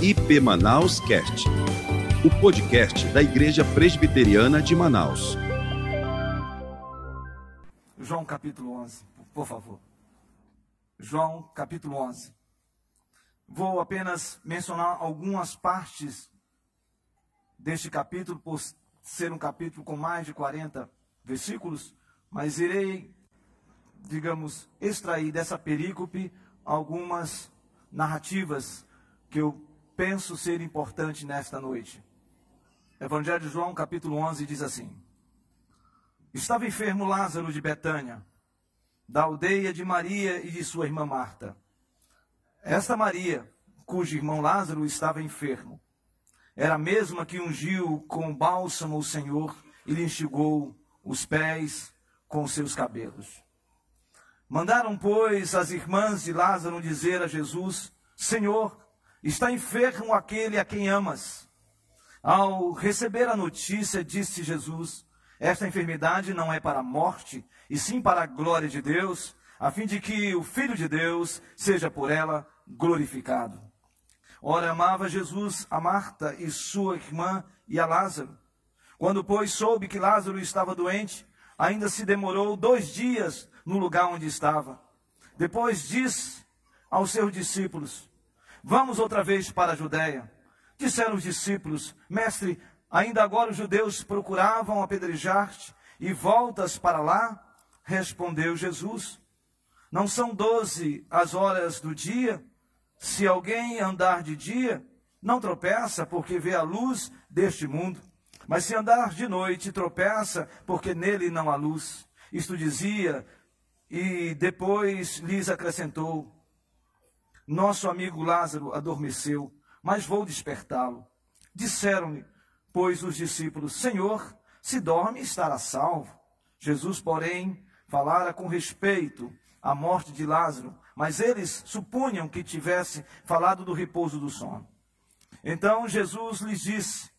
IP Manaus Cast, o podcast da Igreja Presbiteriana de Manaus. João capítulo 11, por favor. João capítulo 11. Vou apenas mencionar algumas partes deste capítulo, por ser um capítulo com mais de 40 versículos, mas irei, digamos, extrair dessa perícope algumas narrativas que eu penso ser importante nesta noite. Evangelho de João, capítulo 11, diz assim: Estava enfermo Lázaro de Betânia, da aldeia de Maria e de sua irmã Marta. Esta Maria, cujo irmão Lázaro estava enfermo, era a mesma que ungiu com bálsamo o Senhor e lhe enxugou os pés com seus cabelos. Mandaram, pois, as irmãs de Lázaro dizer a Jesus: Senhor, está enfermo aquele a quem amas. Ao receber a notícia, disse Jesus: Esta enfermidade não é para a morte, e sim para a glória de Deus, a fim de que o Filho de Deus seja por ela glorificado. Ora, amava Jesus a Marta e sua irmã e a Lázaro. Quando, pois, soube que Lázaro estava doente, ainda se demorou dois dias no lugar onde estava. Depois disse aos seus discípulos: Vamos outra vez para a Judéia. Disseram os discípulos: Mestre, ainda agora os judeus procuravam apedrejar-te e voltas para lá? Respondeu Jesus: Não são doze as horas do dia? Se alguém andar de dia, não tropeça, porque vê a luz deste mundo. Mas se andar de noite, tropeça, porque nele não há luz. Isto dizia, e depois lhes acrescentou: Nosso amigo Lázaro adormeceu, mas vou despertá-lo. Disseram-lhe, pois, os discípulos: Senhor, se dorme, estará salvo. Jesus, porém, falara com respeito à morte de Lázaro, mas eles supunham que tivesse falado do repouso do sono. Então Jesus lhes disse: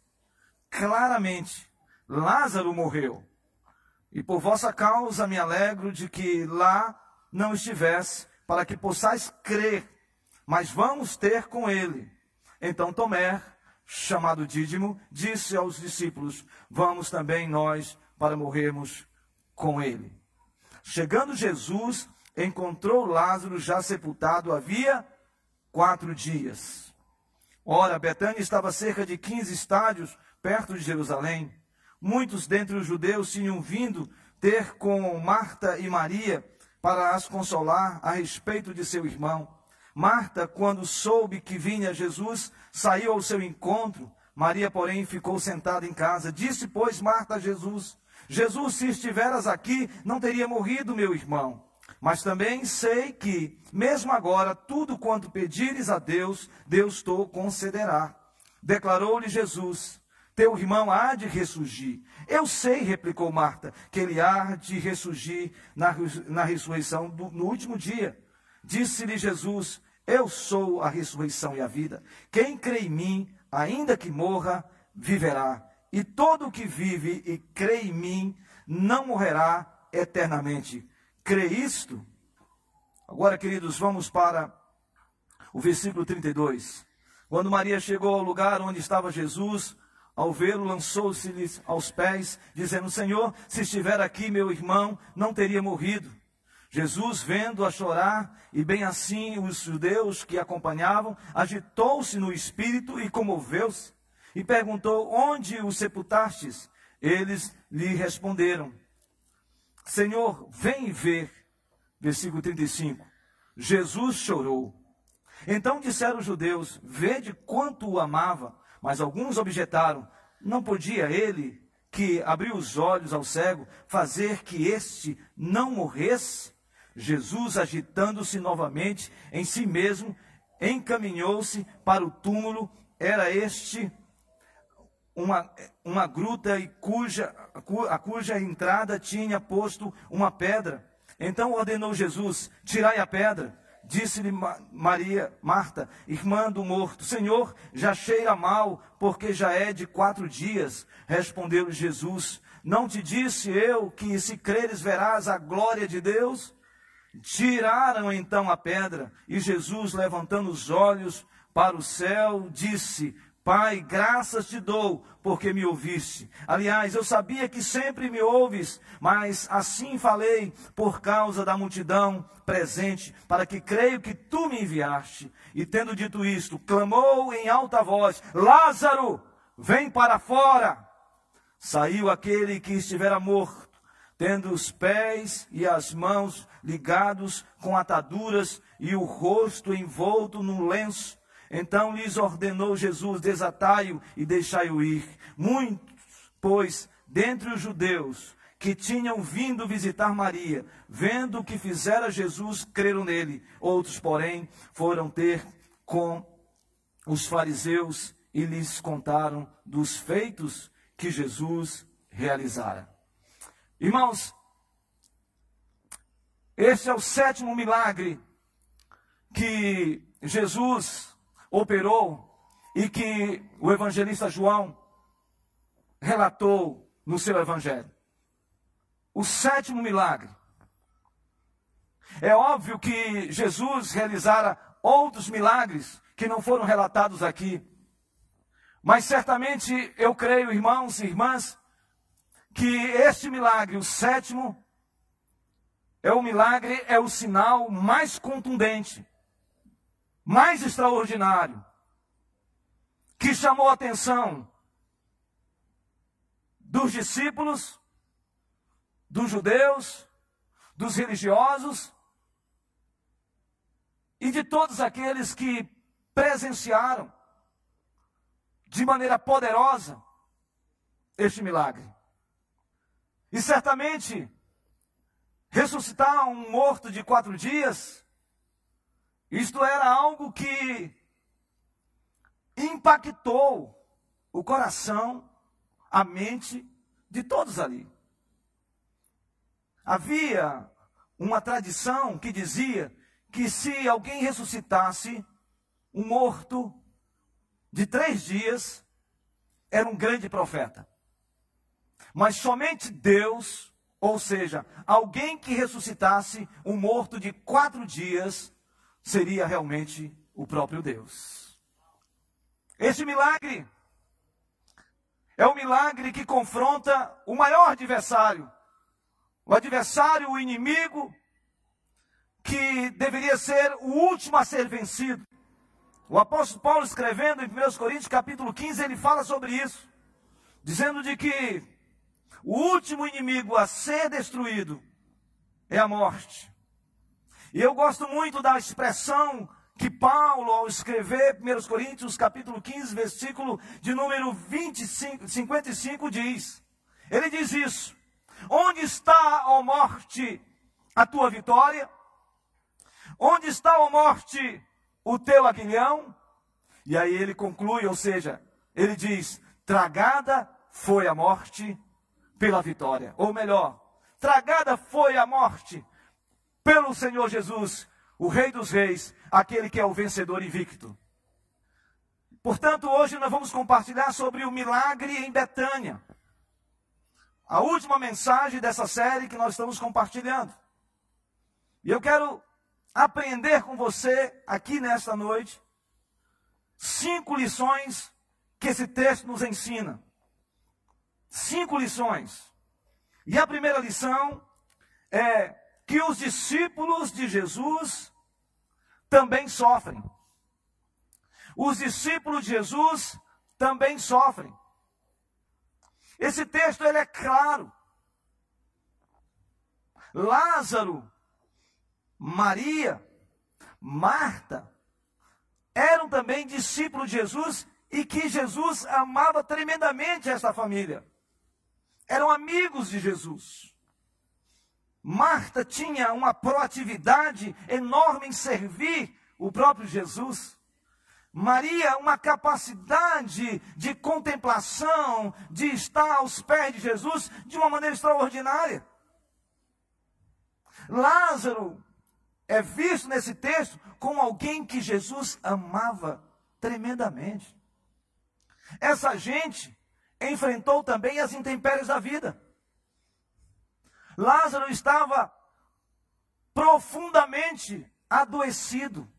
claramente: Lázaro morreu. E por vossa causa me alegro de que lá não estivesse, para que possais crer. Mas vamos ter com ele. Então Tomé, chamado Dídimo, disse aos discípulos: Vamos também nós para morrermos com ele. Chegando Jesus, encontrou Lázaro já sepultado havia quatro dias. Ora, Betânia estava cerca de 15 estádios perto de Jerusalém. Muitos dentre os judeus tinham vindo ter com Marta e Maria para as consolar a respeito de seu irmão. Marta, quando soube que vinha Jesus, saiu ao seu encontro. Maria, porém, ficou sentada em casa. Disse, pois, Marta a Jesus: Jesus, se estiveras aqui, não teria morrido meu irmão. Mas também sei que, mesmo agora, tudo quanto pedires a Deus, Deus te concederá. Declarou-lhe Jesus: teu irmão há de ressurgir. Eu sei, replicou Marta, que ele há de ressurgir na, na ressurreição do, no último dia. Disse-lhe Jesus: Eu sou a ressurreição e a vida. Quem crê em mim, ainda que morra, viverá. E todo o que vive e crê em mim não morrerá eternamente. Crê isto? Agora, queridos, vamos para o versículo 32. Quando Maria chegou ao lugar onde estava Jesus, ao vê-lo, lançou-se-lhes aos pés, dizendo: Senhor, se estiver aqui meu irmão, não teria morrido. Jesus, vendo-a chorar, e bem assim os judeus que acompanhavam, agitou-se no espírito e comoveu-se, e perguntou: Onde o sepultastes? Eles lhe responderam: Senhor, vem ver. Versículo 35. Jesus chorou. Então disseram os judeus: Vede quanto o amava. Mas alguns objetaram: não podia ele, que abriu os olhos ao cego, fazer que este não morresse? Jesus, agitando-se novamente em si mesmo, encaminhou-se para o túmulo. Era este uma, uma gruta e cuja, a cuja entrada tinha posto uma pedra. Então ordenou Jesus: tirai a pedra. Disse-lhe Maria, Marta, irmã do morto: Senhor, já cheira mal, porque já é de quatro dias. Respondeu-lhe Jesus: Não te disse eu que, se creres, verás a glória de Deus? Tiraram então a pedra, e Jesus, levantando os olhos para o céu, disse: Pai, graças te dou, porque me ouviste. Aliás, eu sabia que sempre me ouves, mas assim falei por causa da multidão presente, para que creio que tu me enviaste. E tendo dito isto, clamou em alta voz: Lázaro, vem para fora. Saiu aquele que estivera morto tendo os pés e as mãos ligados com ataduras e o rosto envolto num lenço. Então lhes ordenou Jesus: desatai-o e deixai-o ir. Muitos, pois, dentre os judeus que tinham vindo visitar Maria, vendo o que fizera Jesus, creram nele. Outros, porém, foram ter com os fariseus e lhes contaram dos feitos que Jesus realizara. Irmãos, esse é o sétimo milagre que Jesus operou e que o evangelista João relatou no seu evangelho. O sétimo milagre. É óbvio que Jesus realizara outros milagres que não foram relatados aqui. Mas certamente eu creio, irmãos e irmãs, que este milagre, o sétimo, é o milagre, é o sinal mais contundente, mais extraordinário, que chamou a atenção dos discípulos, dos judeus, dos religiosos e de todos aqueles que presenciaram de maneira poderosa este milagre. E certamente, ressuscitar um morto de quatro dias, isto era algo que impactou o coração, a mente de todos ali. Havia uma tradição que dizia que se alguém ressuscitasse um morto de três dias, era um grande profeta. Mas somente Deus, ou seja, alguém que ressuscitasse um morto de quatro dias, seria realmente o próprio Deus. Esse milagre é o milagre que confronta o maior adversário, o adversário, o inimigo, que deveria ser o último a ser vencido. O apóstolo Paulo escrevendo em 1 Coríntios capítulo 15, ele fala sobre isso, dizendo de que o último inimigo a ser destruído é a morte. E eu gosto muito da expressão que Paulo, ao escrever 1 Coríntios capítulo 15, versículo de número 25, 55, diz. Ele diz isso. Onde está, ó morte, a tua vitória? Onde está, ó morte, o teu aguilhão? E aí ele conclui, ou seja, ele diz: tragada foi a morte pela vitória. Ou melhor, tragada foi a morte pelo Senhor Jesus, o Rei dos Reis, aquele que é o vencedor invicto. Portanto, hoje nós vamos compartilhar sobre o milagre em Betânia. A última mensagem dessa série que nós estamos compartilhando. E eu quero aprender com você aqui nesta noite cinco lições que esse texto nos ensina cinco lições. E a primeira lição é que os discípulos de Jesus também sofrem. Os discípulos de Jesus também sofrem. Esse texto ele é claro. Lázaro, Maria, Marta eram também discípulos de Jesus e que Jesus amava tremendamente esta família eram amigos de Jesus. Marta tinha uma proatividade enorme em servir o próprio Jesus. Maria, uma capacidade de contemplação, de estar aos pés de Jesus de uma maneira extraordinária. Lázaro é visto nesse texto como alguém que Jesus amava tremendamente. Essa gente enfrentou também as intempéries da vida. Lázaro estava profundamente adoecido.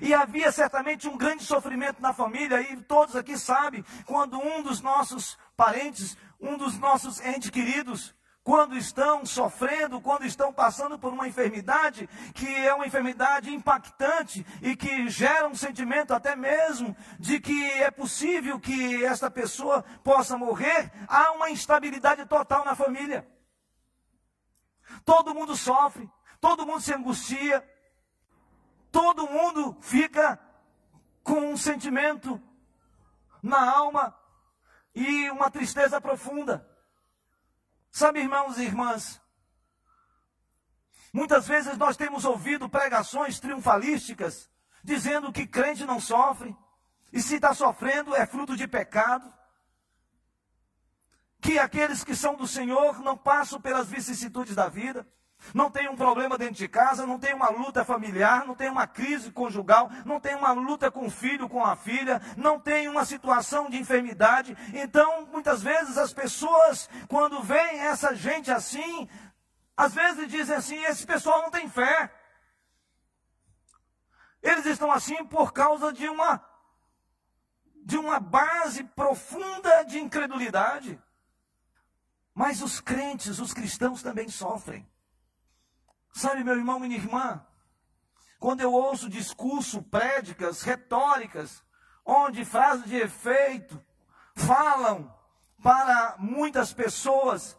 E havia certamente um grande sofrimento na família, e todos aqui sabem, quando um dos nossos parentes, um dos nossos entes queridos, quando estão sofrendo, quando estão passando por uma enfermidade que é uma enfermidade impactante e que gera um sentimento até mesmo de que é possível que esta pessoa possa morrer, há uma instabilidade total na família. Todo mundo sofre, todo mundo se angustia, todo mundo fica com um sentimento na alma e uma tristeza profunda. Sabe, irmãos e irmãs, muitas vezes nós temos ouvido pregações triunfalísticas dizendo que crente não sofre, e se está sofrendo é fruto de pecado, que aqueles que são do Senhor não passam pelas vicissitudes da vida, não tem um problema dentro de casa, não tem uma luta familiar, não tem uma crise conjugal, não tem uma luta com o filho, com a filha, não tem uma situação de enfermidade. Então, muitas vezes as pessoas, quando veem essa gente assim, às vezes dizem assim: esse pessoal não tem fé. Eles estão assim por causa de uma de uma base profunda de incredulidade. Mas os crentes, os cristãos também sofrem. Sabe, meu irmão minha irmã, quando eu ouço discurso, prédicas, retóricas, onde frases de efeito falam para muitas pessoas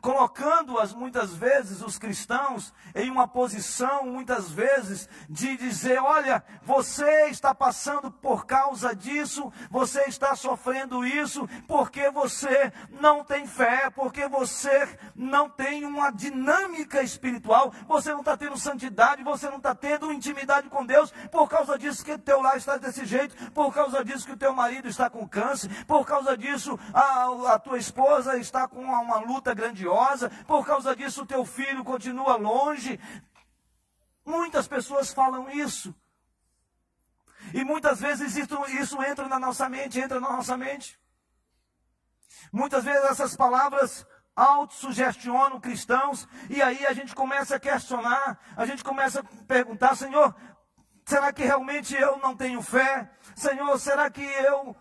colocando-as muitas vezes, os cristãos, em uma posição, muitas vezes, de dizer: olha, você está passando por causa disso, você está sofrendo isso, porque você não tem fé, porque você não tem uma dinâmica espiritual, você não está tendo santidade, você não está tendo intimidade com Deus, por causa disso que teu lar está desse jeito, por causa disso que o teu marido está com câncer, por causa disso a, a tua esposa está com uma, uma luta grandiosa grandiosa, por causa disso o teu filho continua longe. Muitas pessoas falam isso. E muitas vezes isso, isso entra na nossa mente, entra na nossa mente. Muitas vezes essas palavras autossugestionam cristãos, e aí a gente começa a questionar, a gente começa a perguntar, Senhor, será que realmente eu não tenho fé? Senhor, será que eu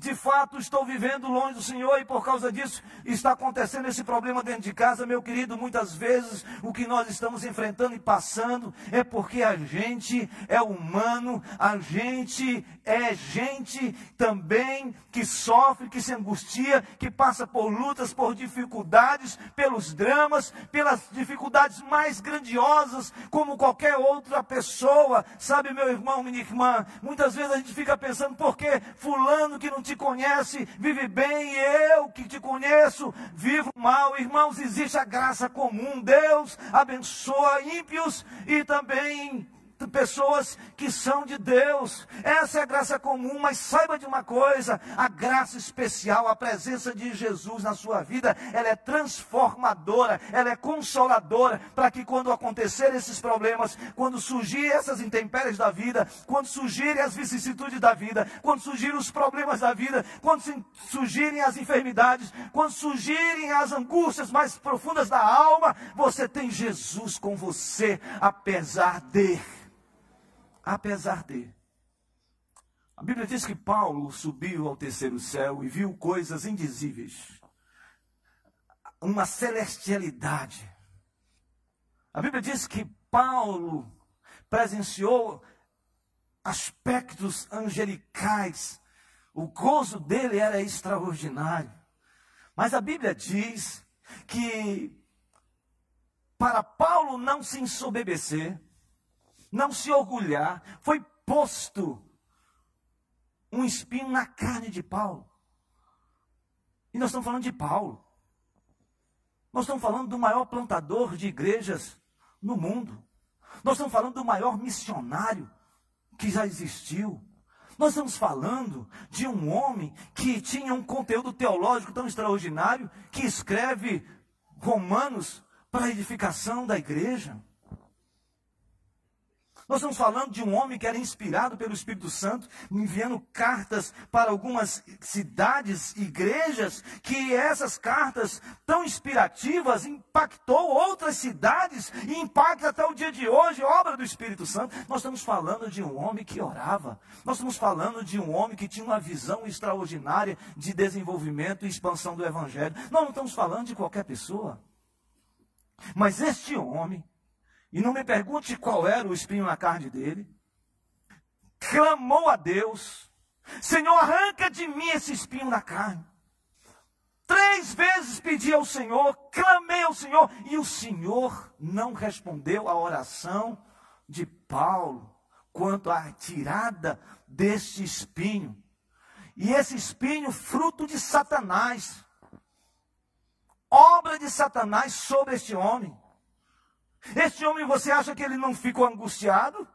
de fato estou vivendo longe do Senhor e por causa disso está acontecendo esse problema dentro de casa, meu querido. Muitas vezes o que nós estamos enfrentando e passando é porque a gente é humano, a gente é gente também que sofre, que se angustia, que passa por lutas, por dificuldades, pelos dramas, pelas dificuldades mais grandiosas, como qualquer outra pessoa. Sabe, meu irmão, minha irmã, muitas vezes a gente fica pensando, por que fulano que não te conhece vive bem, e eu que te conheço vivo mal. Irmãos, existe a graça comum. Deus abençoa ímpios e também pessoas que são de Deus. Essa é a graça comum, mas saiba de uma coisa: a graça especial, a presença de Jesus na sua vida, ela é transformadora, ela é consoladora, para que quando acontecerem esses problemas, quando surgirem essas intempéries da vida, quando surgirem as vicissitudes da vida, quando surgirem os problemas da vida, quando surgirem as enfermidades, quando surgirem as angústias mais profundas da alma, você tem Jesus com você, apesar de apesar de. A Bíblia diz que Paulo subiu ao terceiro céu e viu coisas indizíveis. Uma celestialidade. A Bíblia diz que Paulo presenciou aspectos angelicais. O gozo dele era extraordinário. Mas a Bíblia diz que para Paulo não se ensoberbecer, não se orgulhar, foi posto um espinho na carne de Paulo. E nós estamos falando de Paulo. Nós estamos falando do maior plantador de igrejas no mundo. Nós estamos falando do maior missionário que já existiu. Nós estamos falando de um homem que tinha um conteúdo teológico tão extraordinário que escreve Romanos para a edificação da igreja. Nós estamos falando de um homem que era inspirado pelo Espírito Santo, enviando cartas para algumas cidades, igrejas, que essas cartas tão inspirativas impactou outras cidades e impacta até o dia de hoje, obra do Espírito Santo. Nós estamos falando de um homem que orava. Nós estamos falando de um homem que tinha uma visão extraordinária de desenvolvimento e expansão do evangelho. Nós não estamos falando de qualquer pessoa. Mas este homem e não me pergunte qual era o espinho na carne dele. Clamou a Deus: Senhor, arranca de mim esse espinho na carne. Três vezes pedi ao Senhor, clamei ao Senhor, e o Senhor não respondeu à oração de Paulo quanto à tirada deste espinho. E esse espinho, fruto de Satanás, obra de Satanás sobre este homem. Este homem, você acha que ele não ficou angustiado?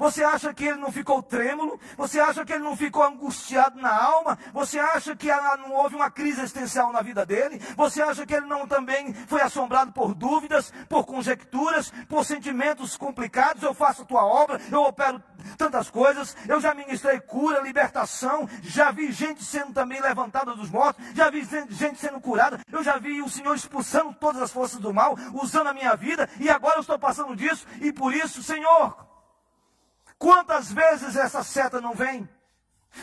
Você acha que ele não ficou trêmulo? Você acha que ele não ficou angustiado na alma? Você acha que não houve uma crise existencial na vida dele? Você acha que ele não também foi assombrado por dúvidas, por conjecturas, por sentimentos complicados? Eu faço a tua obra, eu opero tantas coisas, eu já ministrei cura, libertação, já vi gente sendo também levantada dos mortos, já vi gente sendo curada, eu já vi o Senhor expulsando todas as forças do mal, usando a minha vida, e agora eu estou passando disso, e por isso, Senhor, Quantas vezes essa seta não vem?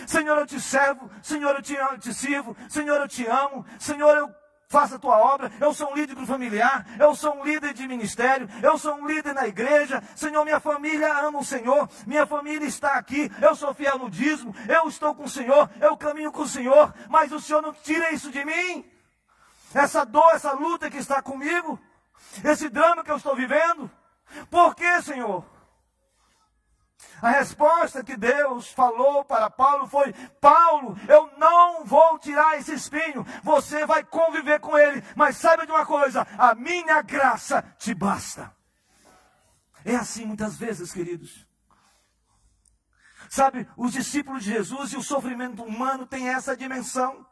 Senhor, eu te servo, Senhor, eu te, amo, te sirvo, Senhor, eu te amo, Senhor, eu faço a tua obra, eu sou um líder familiar, eu sou um líder de ministério, eu sou um líder na igreja, Senhor, minha família ama o Senhor, minha família está aqui, eu sou fiel no dízimo, eu estou com o Senhor, eu caminho com o Senhor, mas o Senhor não tira isso de mim, essa dor, essa luta que está comigo, esse drama que eu estou vivendo, por que, Senhor? A resposta que Deus falou para Paulo foi: Paulo, eu não vou tirar esse espinho, você vai conviver com ele, mas saiba de uma coisa: a minha graça te basta. É assim muitas vezes, queridos. Sabe, os discípulos de Jesus e o sofrimento humano têm essa dimensão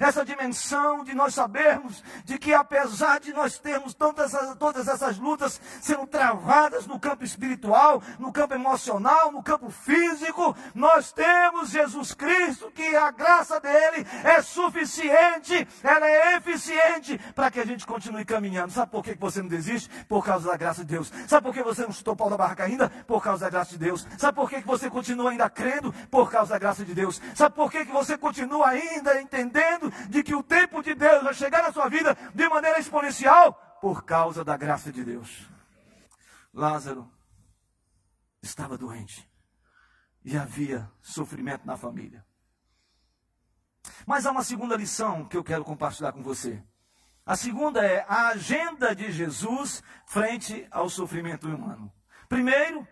essa dimensão de nós sabermos de que apesar de nós termos essas, todas essas lutas sendo travadas no campo espiritual, no campo emocional, no campo físico, nós temos Jesus Cristo, que a graça dele é suficiente, ela é eficiente para que a gente continue caminhando. Sabe por que você não desiste? Por causa da graça de Deus. Sabe por que você não chutou o pau da barraca ainda? Por causa da graça de Deus. Sabe por que você continua ainda crendo? Por causa da graça de Deus. Sabe por que você continua ainda entendendo? De que o tempo de Deus vai chegar na sua vida de maneira exponencial por causa da graça de Deus. Lázaro estava doente e havia sofrimento na família. Mas há uma segunda lição que eu quero compartilhar com você. A segunda é a agenda de Jesus frente ao sofrimento humano. Primeiro,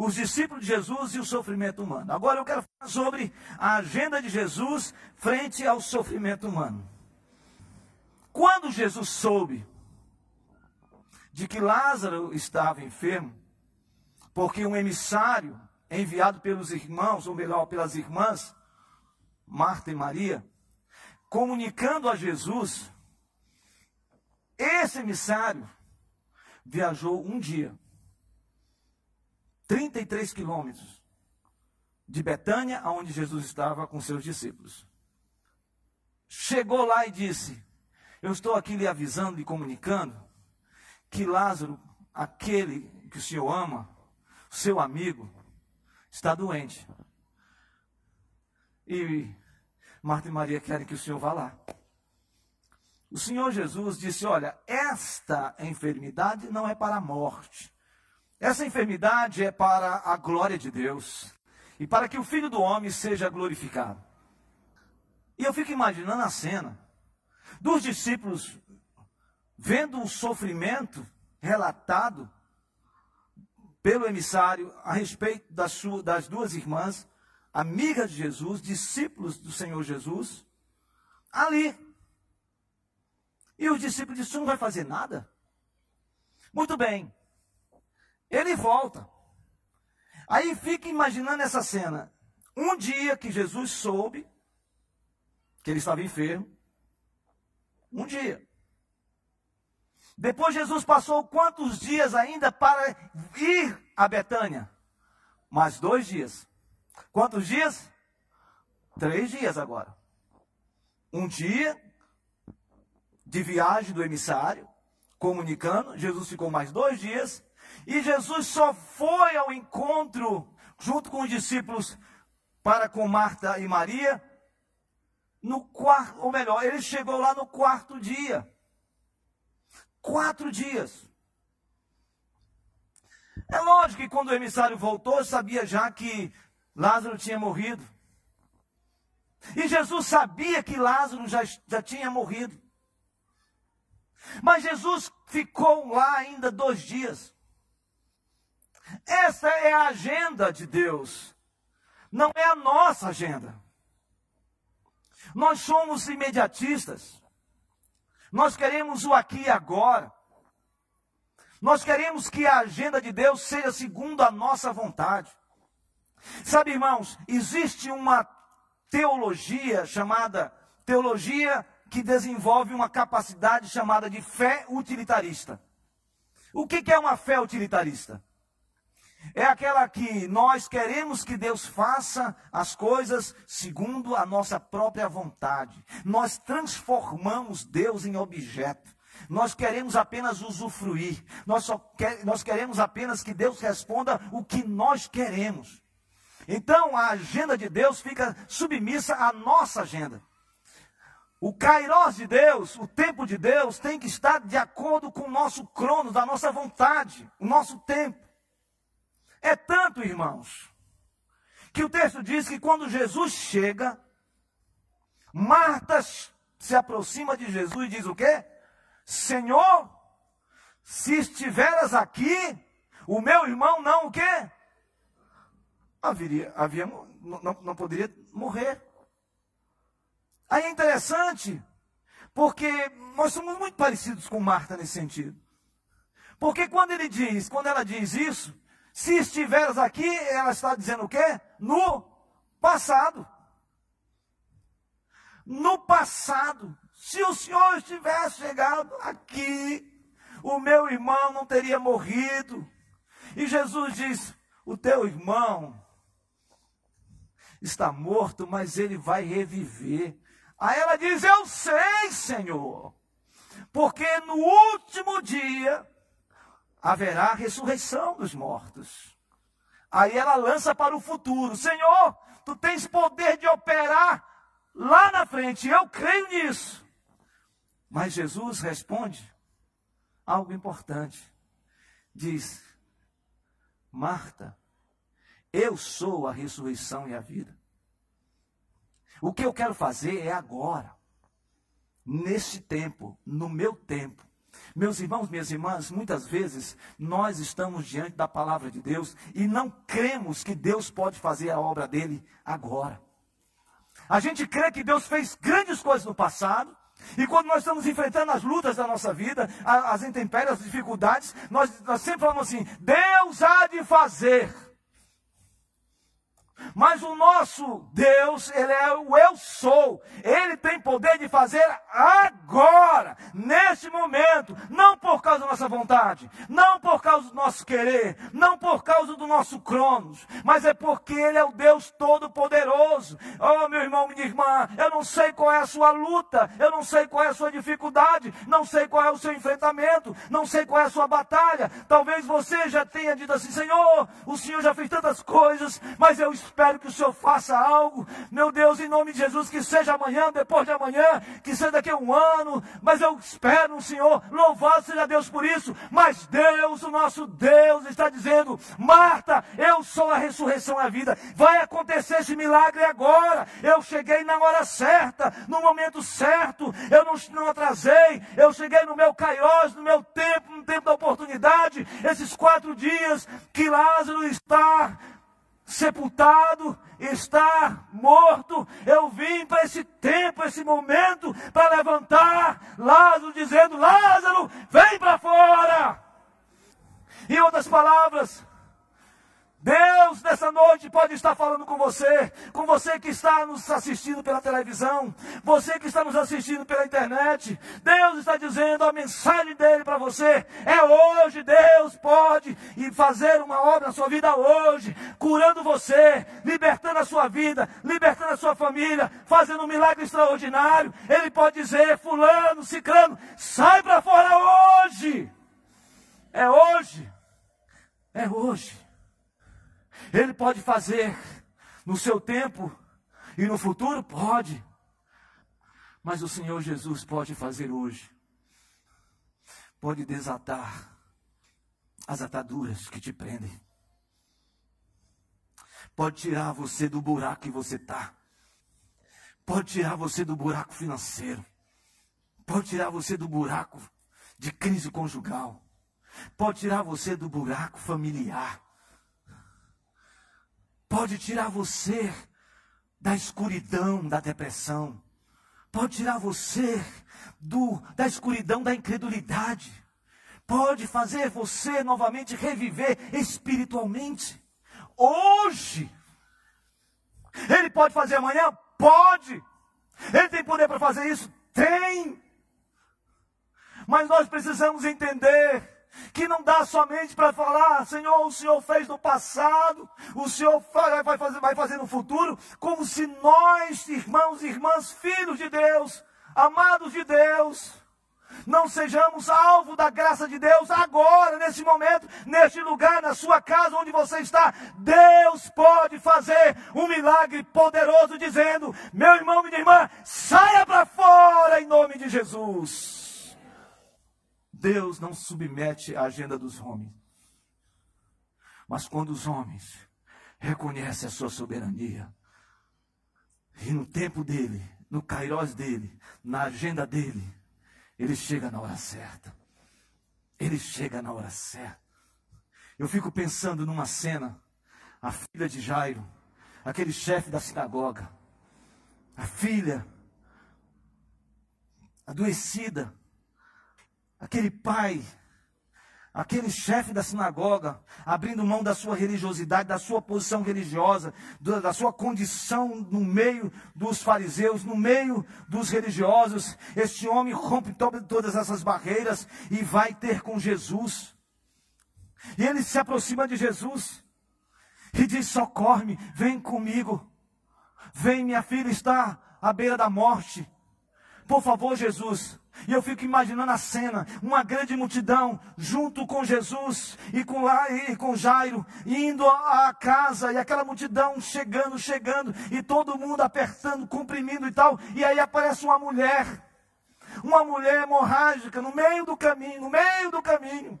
os discípulos de Jesus e o sofrimento humano. Agora eu quero falar sobre a agenda de Jesus frente ao sofrimento humano. Quando Jesus soube de que Lázaro estava enfermo, porque um emissário enviado pelos irmãos, ou melhor, pelas irmãs, Marta e Maria, comunicando a Jesus, esse emissário viajou um dia 33 quilômetros de Betânia, aonde Jesus estava com seus discípulos. Chegou lá e disse: Eu estou aqui lhe avisando e comunicando que Lázaro, aquele que o Senhor ama, seu amigo, está doente. E Marta e Maria querem que o Senhor vá lá. O Senhor Jesus disse: Olha, esta enfermidade não é para a morte, essa enfermidade é para a glória de Deus e para que o Filho do Homem seja glorificado. E eu fico imaginando a cena dos discípulos vendo o sofrimento relatado pelo emissário a respeito das, suas, das duas irmãs, amigas de Jesus, discípulos do Senhor Jesus, ali. E os discípulos disseram: não vai fazer nada? Muito bem, ele volta. Aí fica imaginando essa cena. Um dia que Jesus soube que ele estava enfermo. Um dia. Depois Jesus passou quantos dias ainda para ir a Betânia? Mais dois dias. Quantos dias? Três dias agora. Um dia de viagem do emissário, comunicando. Jesus ficou mais dois dias. E Jesus só foi ao encontro, junto com os discípulos, para com Marta e Maria, no quarto, ou melhor, ele chegou lá no quarto dia. Quatro dias. É lógico que quando o emissário voltou, sabia já que Lázaro tinha morrido. E Jesus sabia que Lázaro já, já tinha morrido. Mas Jesus ficou lá ainda dois dias. Essa é a agenda de Deus, não é a nossa agenda. Nós somos imediatistas, nós queremos o aqui e agora. Nós queremos que a agenda de Deus seja segundo a nossa vontade. Sabe, irmãos, existe uma teologia chamada teologia que desenvolve uma capacidade chamada de fé utilitarista. O que é uma fé utilitarista? É aquela que nós queremos que Deus faça as coisas segundo a nossa própria vontade. Nós transformamos Deus em objeto. Nós queremos apenas usufruir. Nós, só quer, nós queremos apenas que Deus responda o que nós queremos. Então a agenda de Deus fica submissa à nossa agenda. O Kairos de Deus, o tempo de Deus, tem que estar de acordo com o nosso crono, da nossa vontade, o nosso tempo. É tanto, irmãos, que o texto diz que quando Jesus chega, Marta se aproxima de Jesus e diz o quê? Senhor, se estiveras aqui, o meu irmão não o quê? Haveria, havia, não, não poderia morrer. Aí é interessante, porque nós somos muito parecidos com Marta nesse sentido. Porque quando ele diz, quando ela diz isso, se estiveres aqui, ela está dizendo o quê? No passado. No passado. Se o Senhor estivesse chegado aqui, o meu irmão não teria morrido. E Jesus diz: O teu irmão está morto, mas ele vai reviver. Aí ela diz: Eu sei, Senhor, porque no último dia haverá ressurreição dos mortos. Aí ela lança para o futuro: Senhor, tu tens poder de operar lá na frente, eu creio nisso. Mas Jesus responde algo importante. Diz: Marta, eu sou a ressurreição e a vida. O que eu quero fazer é agora, neste tempo, no meu tempo. Meus irmãos, minhas irmãs, muitas vezes nós estamos diante da palavra de Deus e não cremos que Deus pode fazer a obra dele agora. A gente crê que Deus fez grandes coisas no passado, e quando nós estamos enfrentando as lutas da nossa vida, as intempéries, as dificuldades, nós, nós sempre falamos assim: Deus há de fazer. Mas o nosso Deus, Ele é o eu sou. Ele tem poder de fazer agora, neste momento, não por causa da nossa vontade, não por causa do nosso querer, não por causa do nosso cronos, mas é porque Ele é o Deus Todo-Poderoso. Oh, meu irmão, minha irmã, eu não sei qual é a sua luta, eu não sei qual é a sua dificuldade, não sei qual é o seu enfrentamento, não sei qual é a sua batalha. Talvez você já tenha dito assim: Senhor, o Senhor já fez tantas coisas, mas eu espero que o Senhor faça algo. Meu Deus, em nome de Jesus, que seja amanhã, depois de amanhã, que seja daqui a um ano, mas eu espero no Senhor, louvado seja Deus por isso. Mas Deus, o nosso Deus, está dizendo: Marta, eu sou a ressurreição e a vida. Vai acontecer esse milagre agora. Eu cheguei na hora certa, no momento certo. Eu não, não atrasei. Eu cheguei no meu cairós, no meu tempo, no tempo da oportunidade. Esses quatro dias que Lázaro está sepultado, está morto. Eu vim para esse tempo, esse momento, para levantar Lázaro, dizendo: Lázaro, vem para fora. Em outras palavras, Deus nessa noite pode estar falando com você, com você que está nos assistindo pela televisão, você que está nos assistindo pela internet. Deus está dizendo a mensagem dele para você é hoje. Deus pode fazer uma obra na sua vida hoje, curando você, libertando a sua vida, libertando a sua família, fazendo um milagre extraordinário. Ele pode dizer: Fulano, Ciclano, sai para fora hoje. É hoje. É hoje. Ele pode fazer no seu tempo e no futuro? Pode. Mas o Senhor Jesus pode fazer hoje. Pode desatar as ataduras que te prendem. Pode tirar você do buraco que você está. Pode tirar você do buraco financeiro. Pode tirar você do buraco de crise conjugal. Pode tirar você do buraco familiar pode tirar você da escuridão da depressão, pode tirar você do, da escuridão da incredulidade, pode fazer você novamente reviver espiritualmente. Hoje, Ele pode fazer amanhã? Pode. Ele tem poder para fazer isso? Tem. Mas nós precisamos entender que não dá somente para falar, Senhor, o Senhor fez no passado, o Senhor vai fazer, vai fazer no futuro, como se nós, irmãos e irmãs, filhos de Deus, amados de Deus, não sejamos alvo da graça de Deus agora, nesse momento, neste lugar, na sua casa onde você está. Deus pode fazer um milagre poderoso, dizendo: meu irmão, minha irmã, saia para fora em nome de Jesus. Deus não submete à agenda dos homens. Mas quando os homens reconhecem a sua soberania, e no tempo dele, no kairós dele, na agenda dele, ele chega na hora certa. Ele chega na hora certa. Eu fico pensando numa cena, a filha de Jairo, aquele chefe da sinagoga, a filha adoecida, aquele pai, aquele chefe da sinagoga, abrindo mão da sua religiosidade, da sua posição religiosa, da sua condição no meio dos fariseus, no meio dos religiosos, este homem rompe todas essas barreiras e vai ter com Jesus. E ele se aproxima de Jesus e diz: Socorre-me, vem comigo. Vem, minha filha está à beira da morte. Por favor, Jesus, e eu fico imaginando a cena, uma grande multidão junto com Jesus e com lá e com Jairo indo à casa e aquela multidão chegando, chegando e todo mundo apertando, comprimindo e tal. E aí aparece uma mulher, uma mulher hemorrágica no meio do caminho, no meio do caminho.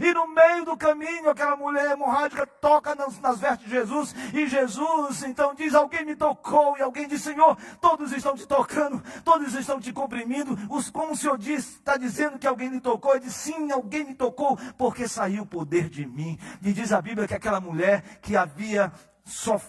E no meio do caminho, aquela mulher hemorrágica toca nas, nas vestes de Jesus. E Jesus então diz: Alguém me tocou. E alguém diz: Senhor, todos estão te tocando, todos estão te comprimindo. Os, como o Senhor diz, está dizendo que alguém me tocou. Ele diz: Sim, alguém me tocou, porque saiu o poder de mim. E diz a Bíblia que aquela mulher que havia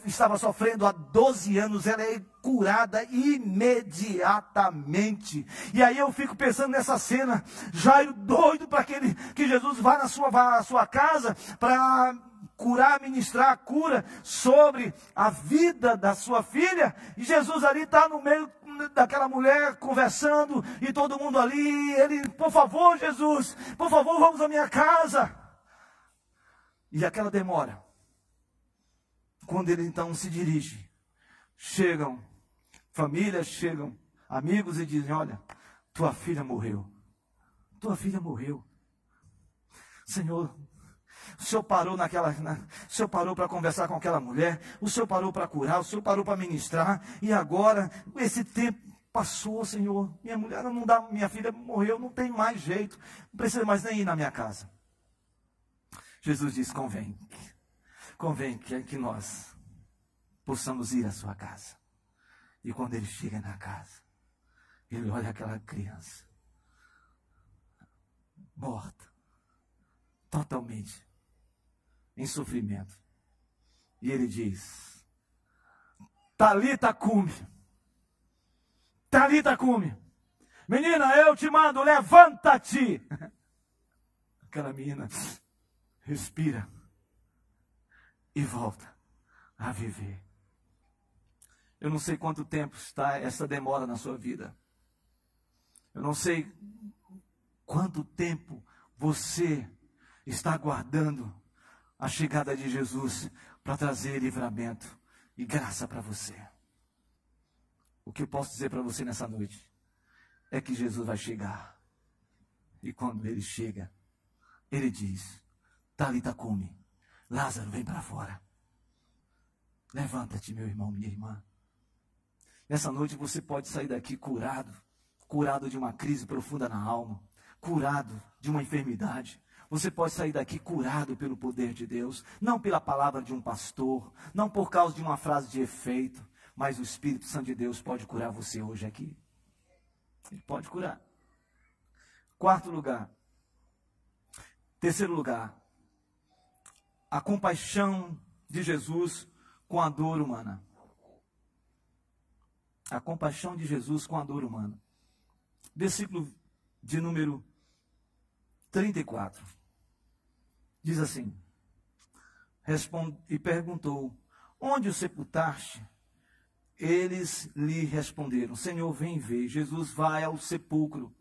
estava sofrendo há 12 anos, ela é curada imediatamente. E aí eu fico pensando nessa cena, Jairo doido para que, que Jesus vá na sua, vá à sua casa para curar, ministrar a cura sobre a vida da sua filha. E Jesus ali está no meio daquela mulher conversando e todo mundo ali. Ele, por favor, Jesus, por favor, vamos à minha casa. E aquela demora quando ele então se dirige, chegam famílias, chegam amigos e dizem: Olha, tua filha morreu. Tua filha morreu. Senhor, o Senhor parou naquela. Na, o Senhor parou para conversar com aquela mulher. O Senhor parou para curar. O Senhor parou para ministrar. E agora, esse tempo passou, Senhor. Minha mulher não dá. Minha filha morreu. Não tem mais jeito. Não precisa mais nem ir na minha casa. Jesus diz: convém convém que, que nós possamos ir à sua casa. E quando ele chega na casa, ele olha aquela criança morta, totalmente em sofrimento. E ele diz: Talita cume. Talita cume. Menina, eu te mando, levanta-te. Aquela menina respira e volta a viver. Eu não sei quanto tempo está essa demora na sua vida. Eu não sei quanto tempo você está aguardando a chegada de Jesus para trazer livramento e graça para você. O que eu posso dizer para você nessa noite é que Jesus vai chegar. E quando ele chega, ele diz: Talita come, Lázaro, vem para fora. Levanta-te, meu irmão, minha irmã. Nessa noite você pode sair daqui curado, curado de uma crise profunda na alma, curado de uma enfermidade. Você pode sair daqui curado pelo poder de Deus, não pela palavra de um pastor, não por causa de uma frase de efeito, mas o Espírito Santo de Deus pode curar você hoje aqui. Ele pode curar. Quarto lugar. Terceiro lugar. A compaixão de Jesus com a dor humana. A compaixão de Jesus com a dor humana. Versículo de número 34. Diz assim: Responde, e perguntou: Onde o sepultaste? Eles lhe responderam: Senhor, vem ver. Jesus vai ao sepulcro.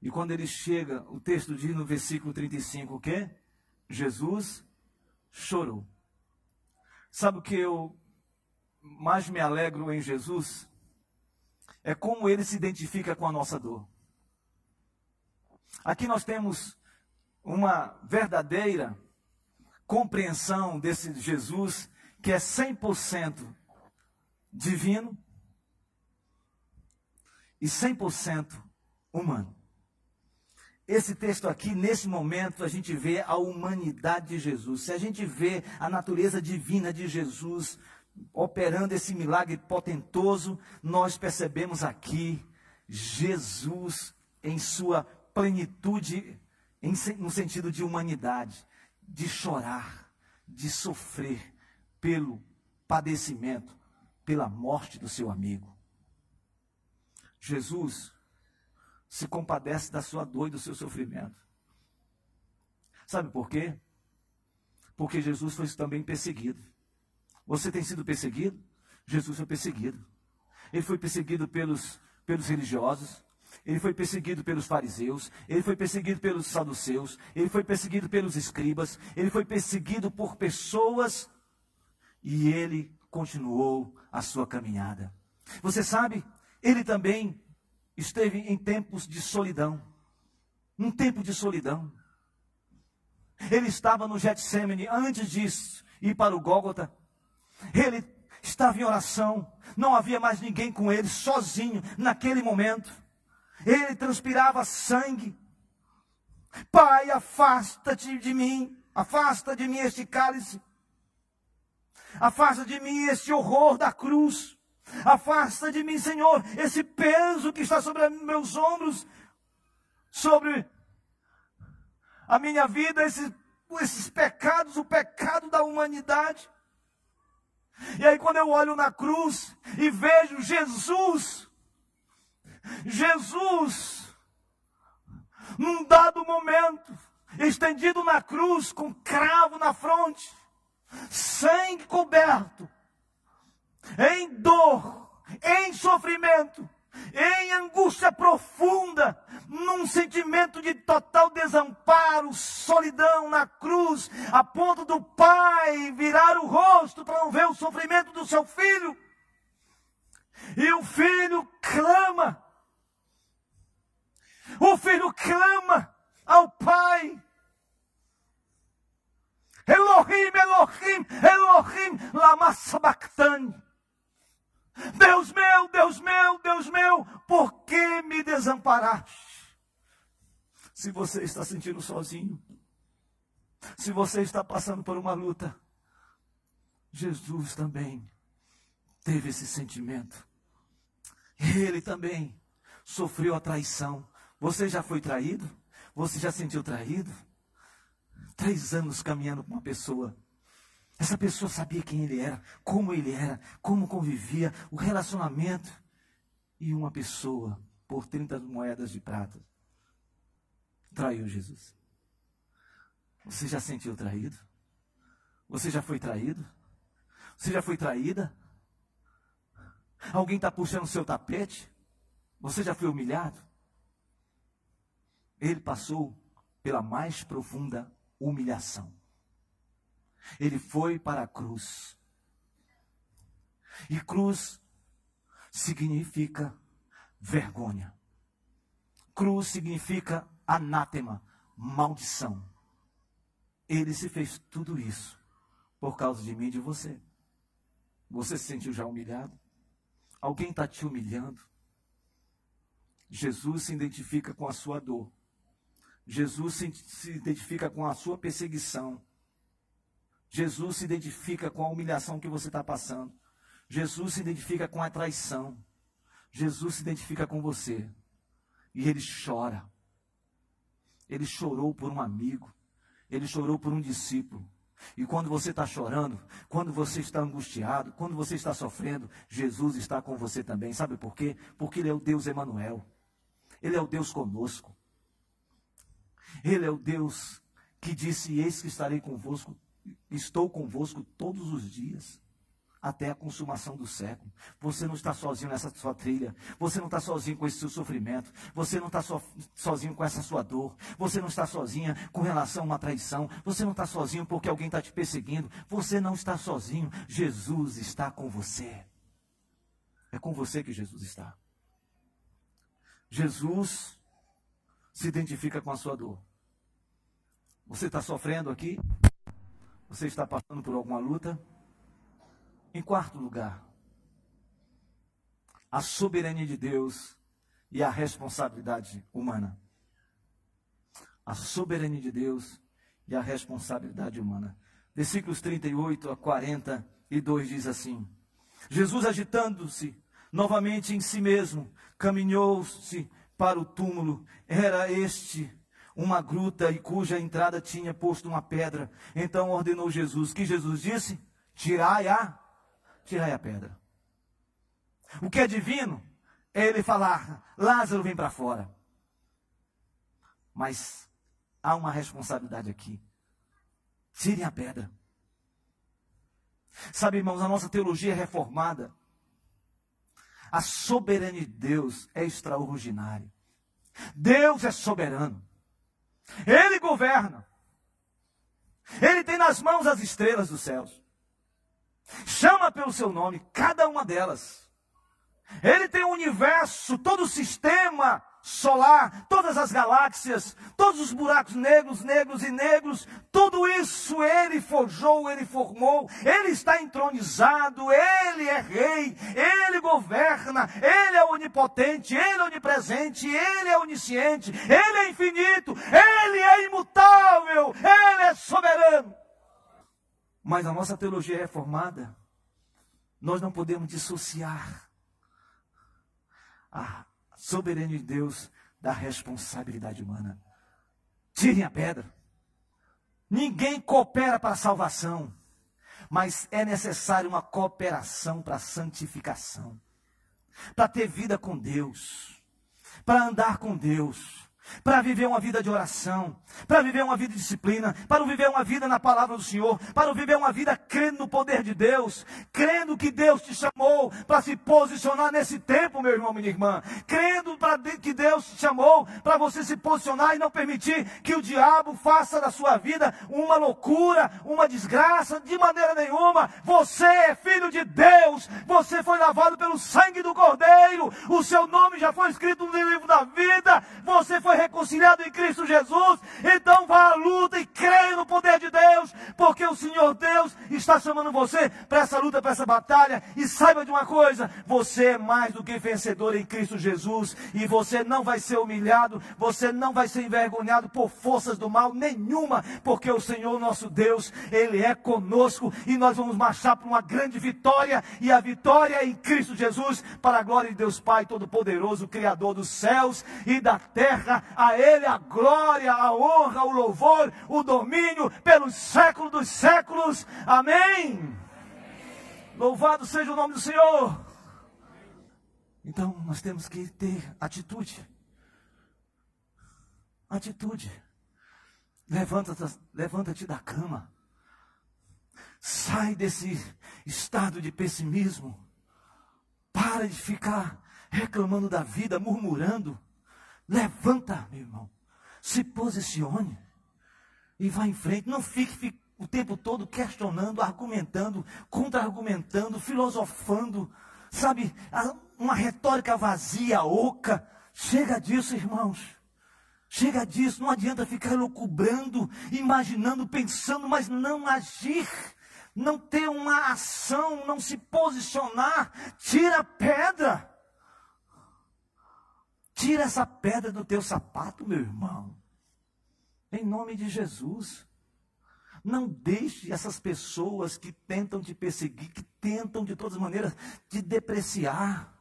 E quando ele chega, o texto diz no versículo 35 o quê? Jesus chorou. Sabe o que eu mais me alegro em Jesus? É como ele se identifica com a nossa dor. Aqui nós temos uma verdadeira compreensão desse Jesus que é 100% divino e 100% humano. Esse texto aqui, nesse momento, a gente vê a humanidade de Jesus. Se a gente vê a natureza divina de Jesus operando esse milagre potentoso, nós percebemos aqui Jesus em sua plenitude, em, no sentido de humanidade, de chorar, de sofrer pelo padecimento, pela morte do seu amigo. Jesus se compadece da sua dor e do seu sofrimento. Sabe por quê? Porque Jesus foi também perseguido. Você tem sido perseguido? Jesus foi perseguido. Ele foi perseguido pelos, pelos religiosos, ele foi perseguido pelos fariseus, ele foi perseguido pelos saduceus, ele foi perseguido pelos escribas, ele foi perseguido por pessoas e ele continuou a sua caminhada. Você sabe, ele também esteve em tempos de solidão. Um tempo de solidão. Ele estava no Getsemane antes de ir para o Gólgota. Ele estava em oração. Não havia mais ninguém com ele, sozinho, naquele momento. Ele transpirava sangue. Pai, afasta-te de mim. Afasta de mim este cálice. Afasta de mim esse horror da cruz. Afasta de mim, Senhor, esse peso que está sobre meus ombros, sobre a minha vida, esses, esses pecados, o pecado da humanidade. E aí, quando eu olho na cruz e vejo Jesus, Jesus, num dado momento, estendido na cruz, com cravo na fronte, sangue coberto, em dor, em sofrimento, em angústia profunda, num sentimento de total desamparo, solidão na cruz, a ponto do pai virar o rosto para não ver o sofrimento do seu filho. E o filho clama. O filho clama ao pai. Elohim, Elohim, Elohim, lama sabachthani. Deus meu, Deus meu, Deus meu, por que me desamparaste? Se você está sentindo sozinho, se você está passando por uma luta, Jesus também teve esse sentimento. Ele também sofreu a traição. Você já foi traído? Você já sentiu traído? Três anos caminhando com uma pessoa essa pessoa sabia quem ele era, como ele era, como convivia, o relacionamento. E uma pessoa, por 30 moedas de prata, traiu Jesus. Você já sentiu traído? Você já foi traído? Você já foi traída? Alguém está puxando seu tapete? Você já foi humilhado? Ele passou pela mais profunda humilhação. Ele foi para a cruz. E cruz significa vergonha. Cruz significa anátema, maldição. Ele se fez tudo isso por causa de mim e de você. Você se sentiu já humilhado? Alguém está te humilhando? Jesus se identifica com a sua dor. Jesus se, identifica com a sua perseguição. Jesus se identifica com a humilhação que você está passando. Jesus se identifica com a traição. Jesus se identifica com você. E ele chora. Ele chorou por um amigo. Ele chorou por um discípulo. E quando você está chorando, quando você está angustiado, quando você está sofrendo, Jesus está com você também. Sabe por quê? Porque Ele é o Deus Emanuel. Ele é o Deus conosco. Ele é o Deus que disse: Eis que estarei convosco, estou convosco todos os dias até a consumação do século. Você não está sozinho nessa sua trilha. Você não está sozinho com esse seu sofrimento. Você não está so, sozinho com essa sua dor. Você não está sozinha com relação a uma traição. Você não está sozinho porque alguém está te perseguindo. Você não está sozinho. Jesus está com você. É com você que Jesus está. Jesus se identifica com a sua dor. Você está sofrendo aqui? Você está passando por alguma luta? Em quarto lugar, a soberania de Deus e a responsabilidade humana. A soberania de Deus e a responsabilidade humana. Versículos 38 a 42 diz assim: Jesus agitando-se novamente em si mesmo, caminhou-se para o túmulo. Era este uma gruta e cuja entrada tinha posto uma pedra. Então ordenou Jesus. Que Jesus disse? Tirai a tirai a pedra. O que é divino é ele falar: Lázaro vem para fora. Mas há uma responsabilidade aqui. Tirem a pedra. Sabe, irmãos, a nossa teologia é reformada. A soberania de Deus é extraordinária. Deus é soberano. Ele governa. Ele tem nas mãos as estrelas dos céus. Chama pelo seu nome cada uma delas. Ele tem o universo, todo o sistema solar, todas as galáxias, todos os buracos negros, negros e negros, tudo isso ele forjou, ele formou, ele está entronizado, ele é rei, ele governa, ele é onipotente, ele é onipresente, ele é onisciente, ele é infinito, ele é imutável, ele é soberano. Mas a nossa teologia é reformada, nós não podemos dissociar a soberania de Deus da responsabilidade humana. Tirem a pedra. Ninguém coopera para a salvação, mas é necessário uma cooperação para a santificação, para ter vida com Deus, para andar com Deus para viver uma vida de oração, para viver uma vida de disciplina, para viver uma vida na palavra do Senhor, para viver uma vida crendo no poder de Deus, crendo que Deus te chamou para se posicionar nesse tempo, meu irmão, minha irmã, crendo que Deus te chamou para você se posicionar e não permitir que o diabo faça da sua vida uma loucura, uma desgraça, de maneira nenhuma. Você é filho de Deus, você foi lavado pelo sangue do Cordeiro, o seu nome já foi escrito no livro da vida, você foi reconciliado em Cristo Jesus, então vá à luta e creia no poder de Deus, porque o Senhor Deus está chamando você para essa luta, para essa batalha. E saiba de uma coisa: você é mais do que vencedor em Cristo Jesus, e você não vai ser humilhado, você não vai ser envergonhado por forças do mal nenhuma, porque o Senhor nosso Deus, Ele é conosco e nós vamos marchar para uma grande vitória, e a vitória é em Cristo Jesus, para a glória de Deus Pai Todo-Poderoso, Criador dos céus e da terra a Ele a glória, a honra, o louvor, o domínio pelos séculos dos séculos. Amém? Amém. Louvado seja o nome do Senhor. Então nós temos que ter atitude. Atitude. Levanta-te levanta da cama. Sai desse estado de pessimismo. Para de ficar reclamando da vida, murmurando. Levanta, meu irmão. Se posicione e vá em frente. Não fique, fique o tempo todo questionando, argumentando, contra-argumentando, filosofando, sabe? Uma retórica vazia, oca. Chega disso, irmãos. Chega disso, não adianta ficar lucubrando, imaginando, pensando, mas não agir, não ter uma ação, não se posicionar. Tira a pedra. Tira essa pedra do teu sapato, meu irmão. Em nome de Jesus. Não deixe essas pessoas que tentam te perseguir, que tentam de todas as maneiras te depreciar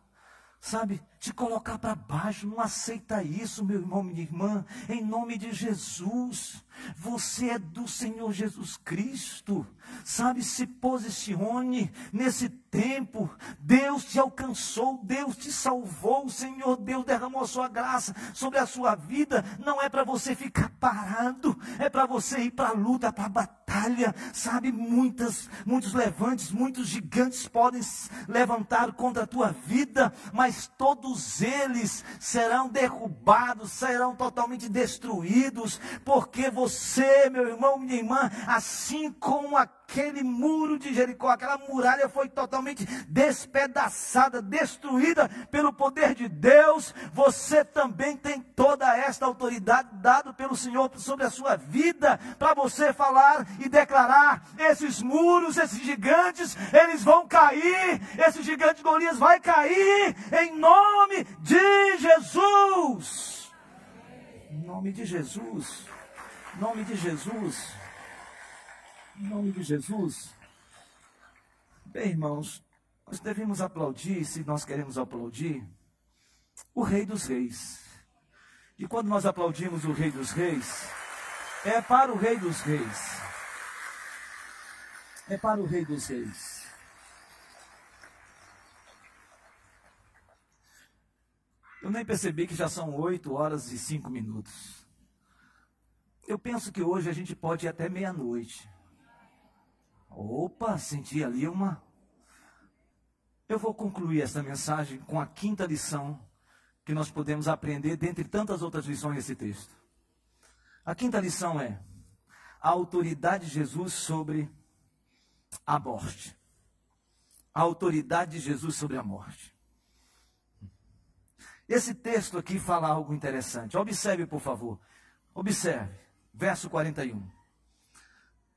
sabe, te colocar para baixo. Não aceita isso, meu irmão, minha irmã, em nome de Jesus. Você é do Senhor Jesus Cristo, sabe? Se posicione nesse tempo. Deus te alcançou, Deus te salvou, o Senhor Deus derramou a sua graça sobre a sua vida. Não é para você ficar parado, é para você ir para a luta, para a batalha, sabe? Muitas, muitos levantes, muitos gigantes podem levantar contra a tua vida, mas todos eles serão derrubados, serão totalmente destruídos, porque você, meu irmão, minha irmã, assim como aquele muro de Jericó, aquela muralha foi totalmente despedaçada, destruída pelo poder de Deus, você também tem toda esta autoridade dada pelo Senhor sobre a sua vida, para você falar e declarar: esses muros, esses gigantes, eles vão cair, esse gigante Golias vai cair, em nome de Jesus. Em nome de Jesus. Em nome de Jesus. Em nome de Jesus. Bem, irmãos, nós devemos aplaudir, se nós queremos aplaudir, o Rei dos Reis. E quando nós aplaudimos o Rei dos Reis, é para o Rei dos Reis. É para o Rei dos Reis. Eu nem percebi que já são oito horas e cinco minutos. Eu penso que hoje a gente pode ir até meia-noite. Opa, senti ali uma. Eu vou concluir essa mensagem com a quinta lição que nós podemos aprender dentre tantas outras lições nesse texto. A quinta lição é a autoridade de Jesus sobre a morte. A autoridade de Jesus sobre a morte. Esse texto aqui fala algo interessante. Observe, por favor. Observe. Verso 41.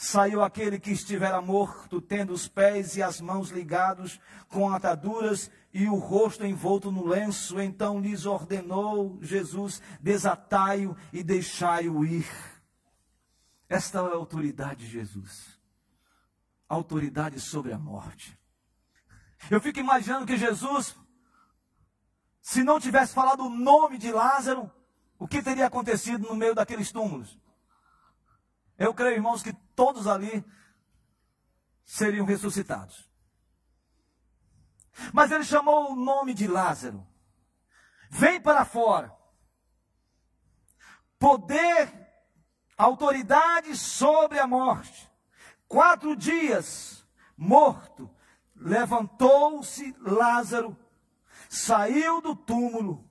Saiu aquele que estivera morto, tendo os pés e as mãos ligados com ataduras e o rosto envolto no lenço. Então lhes ordenou Jesus: desatai-o e deixai-o ir. Esta é a autoridade de Jesus autoridade sobre a morte. Eu fico imaginando que Jesus, se não tivesse falado o nome de Lázaro, o que teria acontecido no meio daqueles túmulos? Eu creio, irmãos, que todos ali seriam ressuscitados. Mas ele chamou o nome de Lázaro. Vem para fora. Poder, autoridade sobre a morte. Quatro dias morto, levantou-se Lázaro, saiu do túmulo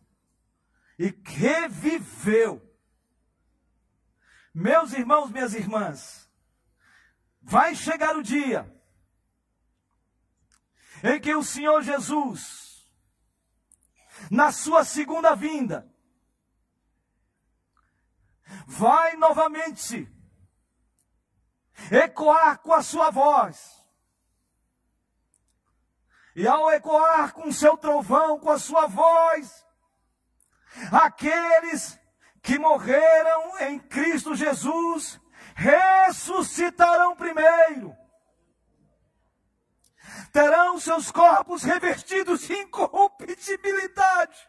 e reviveu. Meus irmãos, minhas irmãs, vai chegar o dia em que o Senhor Jesus, na sua segunda vinda, vai novamente ecoar com a sua voz. E ao ecoar com seu trovão, com a sua voz, aqueles que morreram em Cristo Jesus ressuscitarão primeiro. Terão seus corpos revestidos de incorruptibilidade.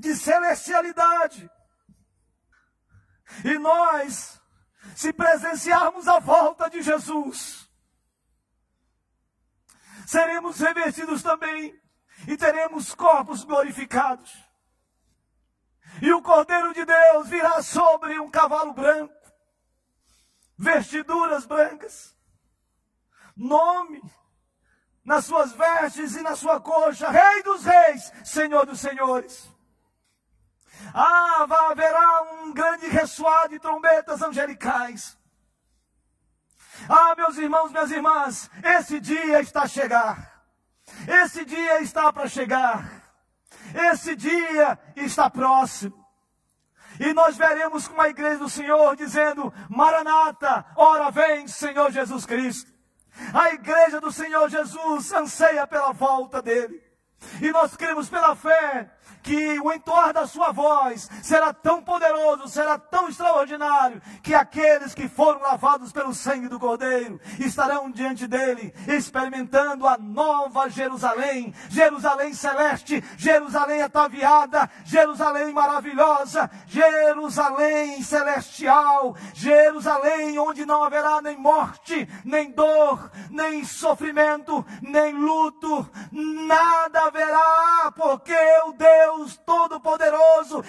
de celestialidade. E nós, se presenciarmos a volta de Jesus, seremos revestidos também e teremos corpos glorificados. E o Cordeiro de Deus virá sobre um cavalo branco, vestiduras brancas, nome nas suas vestes e na sua coxa, Rei dos Reis, Senhor dos Senhores. Ah, haverá um grande ressoar de trombetas angelicais. Ah, meus irmãos, minhas irmãs, esse dia está a chegar. Esse dia está para chegar. Esse dia está próximo. E nós veremos como a igreja do Senhor dizendo: Maranata, ora vem, Senhor Jesus Cristo. A igreja do Senhor Jesus anseia pela volta dele. E nós cremos pela fé que o entoar da sua voz será tão poderoso, será tão extraordinário, que aqueles que foram lavados pelo sangue do Cordeiro estarão diante dele, experimentando a nova Jerusalém, Jerusalém celeste, Jerusalém ataviada, Jerusalém maravilhosa, Jerusalém celestial, Jerusalém onde não haverá nem morte, nem dor, nem sofrimento, nem luto, nada haverá, porque o Deus Deus Todo-Poderoso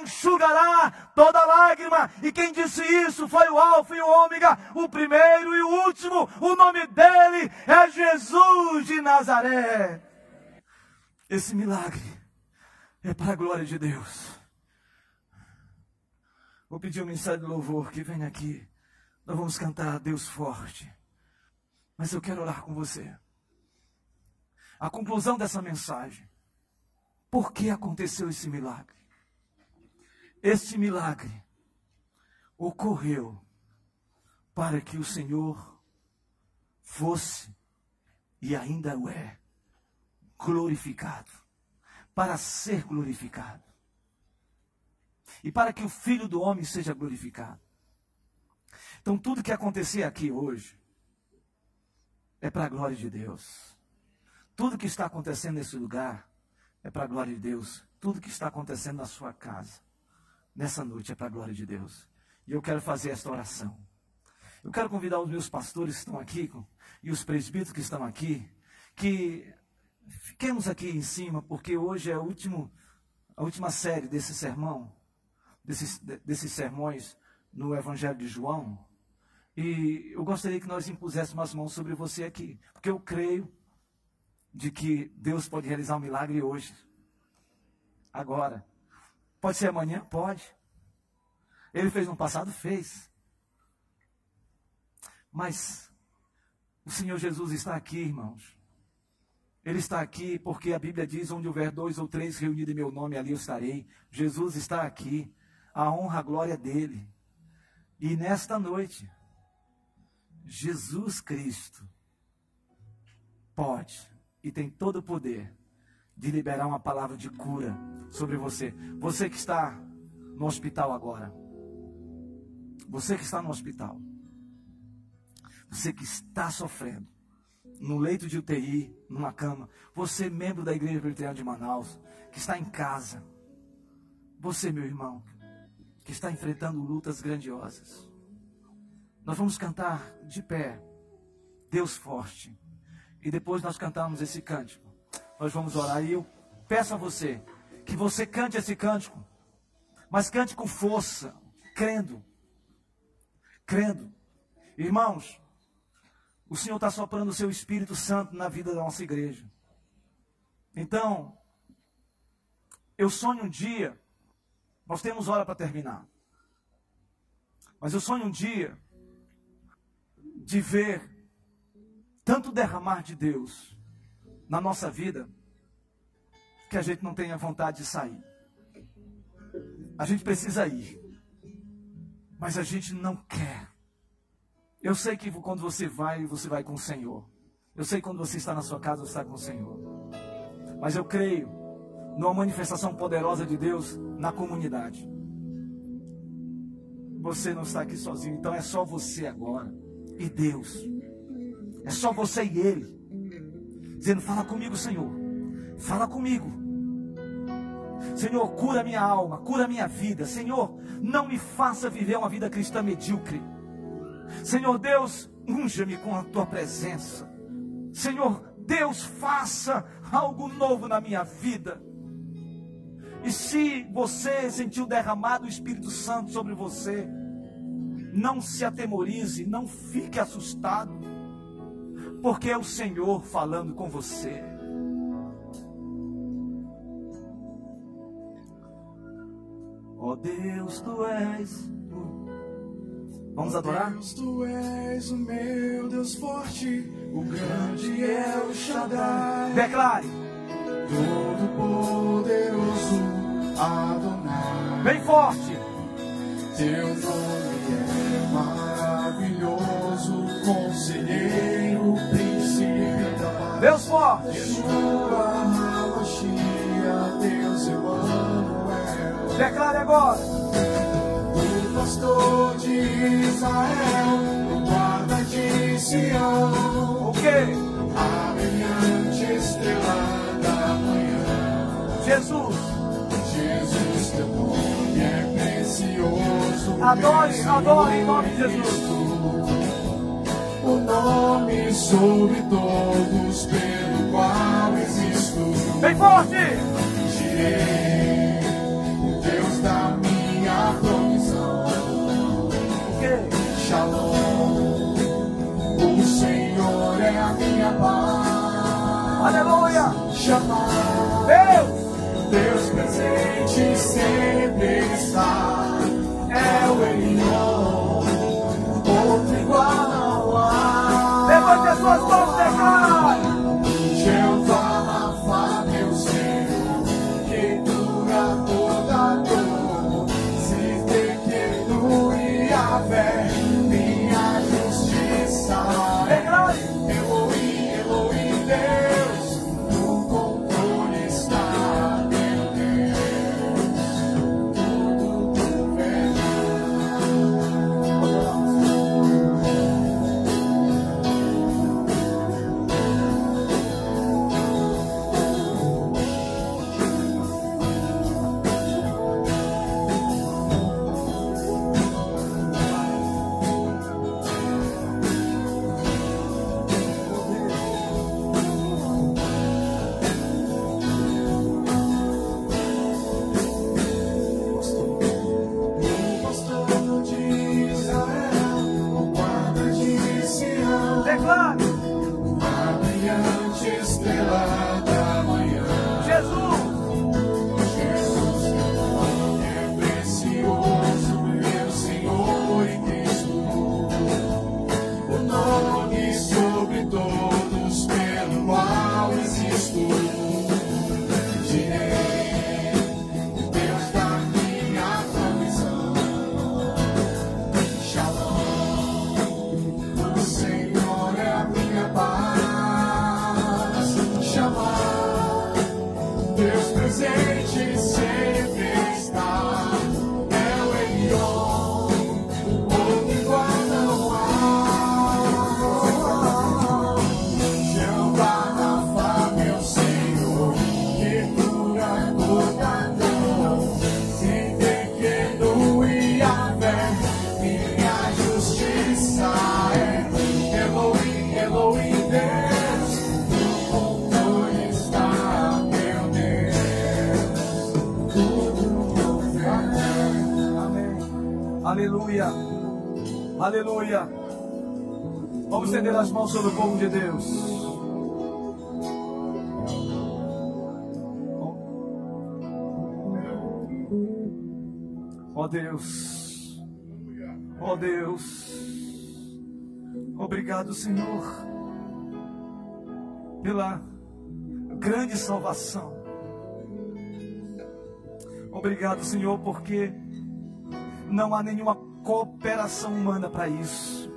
enxugará toda lágrima. E quem disse isso foi o Alfa e o Ômega, o primeiro e o último. O nome dele é Jesus de Nazaré. Esse milagre é para a glória de Deus. Vou pedir um ministério de louvor que venha aqui. Nós vamos cantar Deus forte. Mas eu quero orar com você. A conclusão dessa mensagem por que aconteceu esse milagre? Este milagre ocorreu para que o Senhor fosse e ainda o é glorificado, para ser glorificado. E para que o Filho do Homem seja glorificado. Então, tudo que acontecer aqui hoje é para a glória de Deus. Tudo que está acontecendo nesse lugar é para a glória de Deus. Tudo que está acontecendo na sua casa, nessa noite, é para a glória de Deus. E eu quero fazer esta oração. Eu quero convidar os meus pastores que estão aqui e os presbíteros que estão aqui, que fiquemos aqui em cima, porque hoje é a, último, a última série desse sermão, desses, desses sermões no Evangelho de João. E eu gostaria que nós impuséssemos as mãos sobre você aqui, porque eu creio de que Deus pode realizar um milagre hoje, agora. Pode ser amanhã? Pode. Ele fez no passado? Fez. Mas o Senhor Jesus está aqui, irmãos. Ele está aqui porque a Bíblia diz: onde houver dois ou três reunidos em meu nome, ali eu estarei. Jesus está aqui. A honra, a glória dele. E nesta noite, Jesus Cristo pode e tem todo o poder de liberar uma palavra de cura sobre você. Você que está no hospital agora. Você que está no hospital. Você que está sofrendo. No leito de UTI, numa cama. Você, membro da Igreja Presbiteriana de Manaus, que está em casa. Você, meu irmão, que está enfrentando lutas grandiosas. Nós vamos cantar de pé. Deus forte e depois nós cantamos esse cântico. Nós vamos orar e eu peço a você que você cante esse cântico, mas cante com força, crendo. Crendo. Irmãos, o Senhor está soprando o seu Espírito Santo na vida da nossa igreja. Então, eu sonho um dia, nós temos hora para terminar, mas eu sonho um dia de ver tanto derramar de Deus na nossa vida que a gente não tenha vontade de sair. A gente precisa ir, mas a gente não quer. Eu sei que quando você vai, você vai com o Senhor. Eu sei que quando você está na sua casa, você está com o Senhor. Mas eu creio numa manifestação poderosa de Deus na comunidade. Você não está aqui sozinho, então é só você agora e Deus. É só você e Ele. Dizendo: Fala comigo, Senhor. Fala comigo. Senhor, cura minha alma, cura minha vida. Senhor, não me faça viver uma vida cristã medíocre. Senhor Deus, unja-me com a tua presença. Senhor Deus, faça algo novo na minha vida. E se você sentiu derramado o Espírito Santo sobre você, não se atemorize, não fique assustado, porque é o Senhor falando com você. Ó oh Deus, tu és. Vamos adorar? Deus, tu és o meu Deus forte, o grande é o Shaddai. Declare. Todo poderoso Adonai. Bem forte. Teu nome é maravilhoso, conselheiro. Deus forte. Declare agora. O pastor de Israel, o guarda de Sião. O quê? A brilhante estrela da manhã. Jesus. Jesus, teu nome é precioso. Adore, adore em nome de Jesus. O nome sobre todos pelo qual existo. Bem forte. Direi, o Deus da minha provisão. O quê? Shalom, o Senhor é a minha paz. Aleluia. Chamar. Deus. Deus presente sempre está, Aleluia. Vamos estender as mãos sobre o povo de Deus. Ó oh Deus. Ó oh Deus. Obrigado, Senhor, pela grande salvação. Obrigado, Senhor, porque não há nenhuma cooperação humana para isso.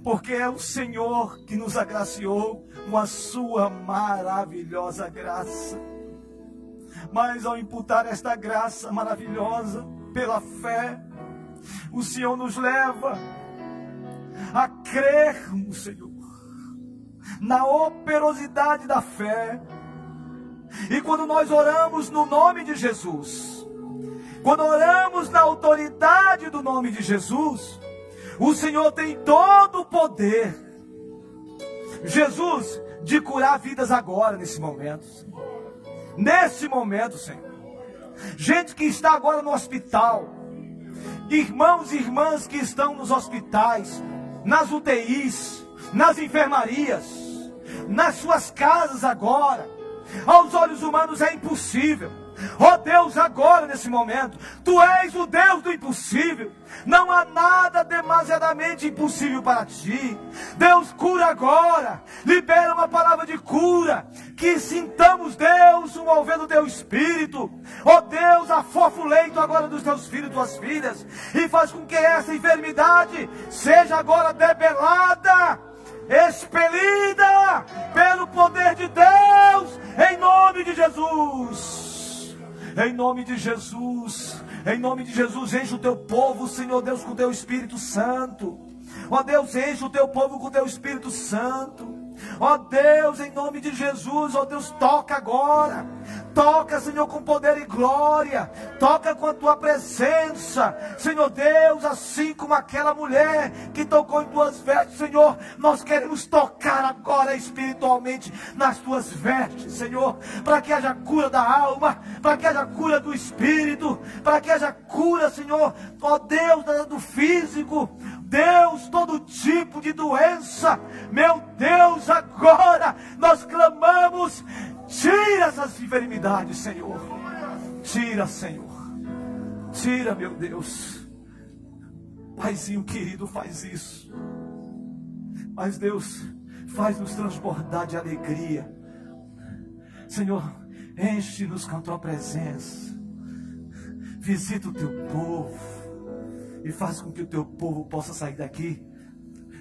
Porque é o Senhor que nos agraciou com a sua maravilhosa graça. Mas ao imputar esta graça maravilhosa pela fé, o Senhor nos leva a crermos, Senhor, na operosidade da fé E quando nós oramos no nome de Jesus, quando oramos na autoridade do nome de Jesus, o Senhor tem todo o poder, Jesus, de curar vidas agora, nesse momento. Nesse momento, Senhor. Gente que está agora no hospital, irmãos e irmãs que estão nos hospitais, nas UTIs, nas enfermarias, nas suas casas agora. Aos olhos humanos é impossível. Ó oh Deus, agora nesse momento, Tu és o Deus do impossível. Não há nada demasiadamente impossível para ti. Deus cura agora. Libera uma palavra de cura. Que sintamos, Deus, o mover do teu espírito. Ó oh Deus, afofa o leito agora dos teus filhos e tuas filhas. E faz com que essa enfermidade seja agora debelada expelida pelo poder de Deus, em nome de Jesus. Em nome de Jesus, em nome de Jesus, enche o teu povo, Senhor Deus, com o teu Espírito Santo. Ó Deus, enche o teu povo com o teu Espírito Santo. Ó Deus, em nome de Jesus, ó Deus, toca agora. Toca, Senhor, com poder e glória. Toca com a tua presença. Senhor Deus, assim como aquela mulher que tocou em tuas vestes, Senhor, nós queremos tocar agora espiritualmente nas tuas vestes, Senhor, para que haja cura da alma, para que haja cura do espírito, para que haja cura, Senhor, ó Deus, do físico. Deus, todo tipo de doença, meu Deus, agora nós clamamos Tira essas enfermidades, Senhor. Tira, Senhor. Tira, meu Deus. Paizinho querido, faz isso. Mas Deus, faz-nos transbordar de alegria. Senhor, enche-nos com a tua presença. Visita o teu povo. E faz com que o teu povo possa sair daqui,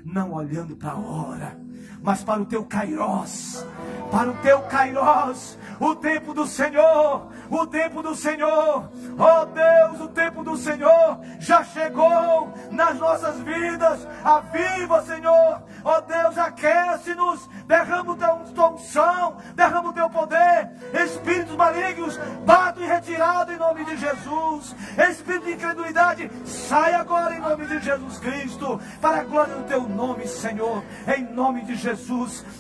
não olhando para a hora, mas para o teu Kairós para o teu Kairós, o tempo do Senhor, o tempo do Senhor, oh Deus, o tempo do Senhor já chegou nas nossas vidas, aviva, Senhor, oh Deus, aquece-nos, derrama o teu unção, derrama o teu poder, espíritos malignos, bato e retirado em nome de Jesus, espírito de incredulidade, sai agora em nome de Jesus Cristo, para a glória do teu nome, Senhor, em nome de Jesus,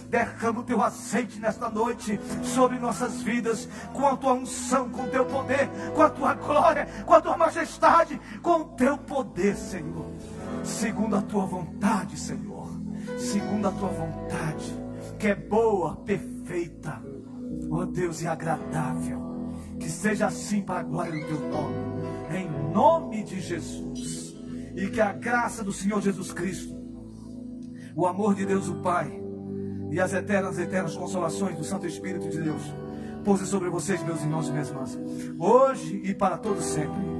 derrama o teu azeite nesta noite sobre nossas vidas, com a tua unção, com o teu poder, com a tua glória, com a tua majestade, com o teu poder, Senhor, segundo a tua vontade, Senhor, segundo a tua vontade, que é boa, perfeita, ó Deus, e agradável. Que seja assim para a glória do teu nome, em nome de Jesus. E que a graça do Senhor Jesus Cristo, o amor de Deus o Pai e as eternas, eternas consolações do Santo Espírito de Deus pouse sobre vocês, meus irmãos e minhas irmãs, hoje e para todos sempre.